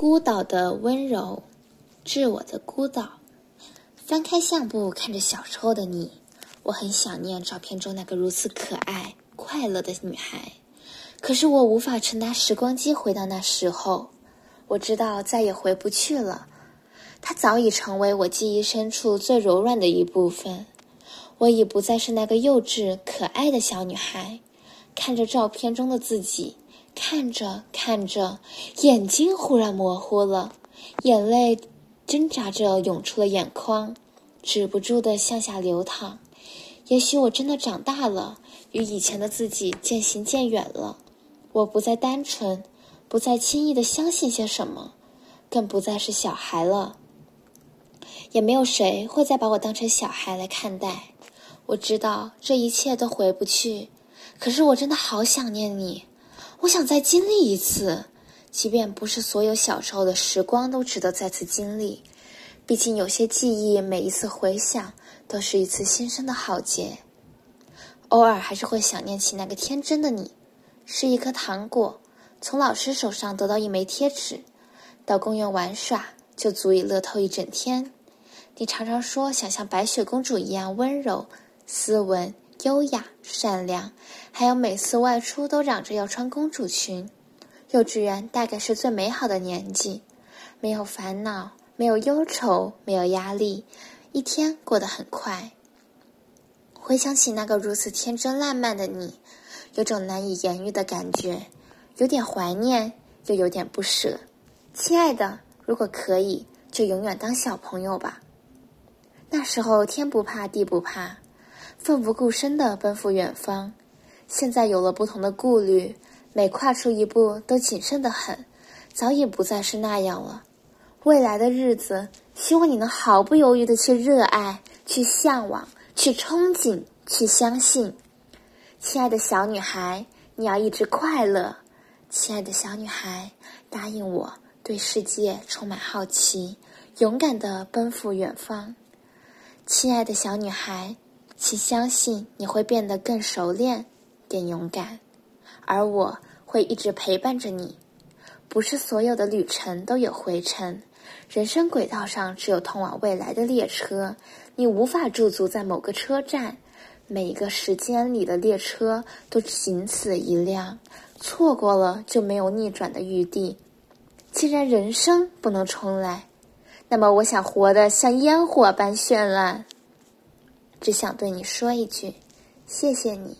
孤岛的温柔，致我的孤岛。翻开相簿，看着小时候的你，我很想念照片中那个如此可爱、快乐的女孩。可是我无法乘搭时光机回到那时候，我知道再也回不去了。她早已成为我记忆深处最柔软的一部分。我已不再是那个幼稚可爱的小女孩，看着照片中的自己。看着看着，眼睛忽然模糊了，眼泪挣扎着涌出了眼眶，止不住的向下流淌。也许我真的长大了，与以前的自己渐行渐远了。我不再单纯，不再轻易的相信些什么，更不再是小孩了。也没有谁会再把我当成小孩来看待。我知道这一切都回不去，可是我真的好想念你。我想再经历一次，即便不是所有小时候的时光都值得再次经历。毕竟有些记忆，每一次回想都是一次新生的浩劫。偶尔还是会想念起那个天真的你，是一颗糖果，从老师手上得到一枚贴纸，到公园玩耍就足以乐透一整天。你常常说想像白雪公主一样温柔、斯文。优雅、善良，还有每次外出都嚷着要穿公主裙。幼稚园大概是最美好的年纪，没有烦恼，没有忧愁，没有压力，一天过得很快。回想起那个如此天真烂漫的你，有种难以言喻的感觉，有点怀念，又有点不舍。亲爱的，如果可以，就永远当小朋友吧。那时候天不怕地不怕。奋不顾身地奔赴远方，现在有了不同的顾虑，每跨出一步都谨慎得很，早已不再是那样了。未来的日子，希望你能毫不犹豫地去热爱、去向往、去憧憬、去相信。亲爱的小女孩，你要一直快乐。亲爱的小女孩，答应我，对世界充满好奇，勇敢地奔赴远方。亲爱的小女孩。请相信，你会变得更熟练、更勇敢，而我会一直陪伴着你。不是所有的旅程都有回程，人生轨道上只有通往未来的列车。你无法驻足在某个车站，每一个时间里的列车都仅此一辆，错过了就没有逆转的余地。既然人生不能重来，那么我想活得像烟火般绚烂。只想对你说一句，谢谢你。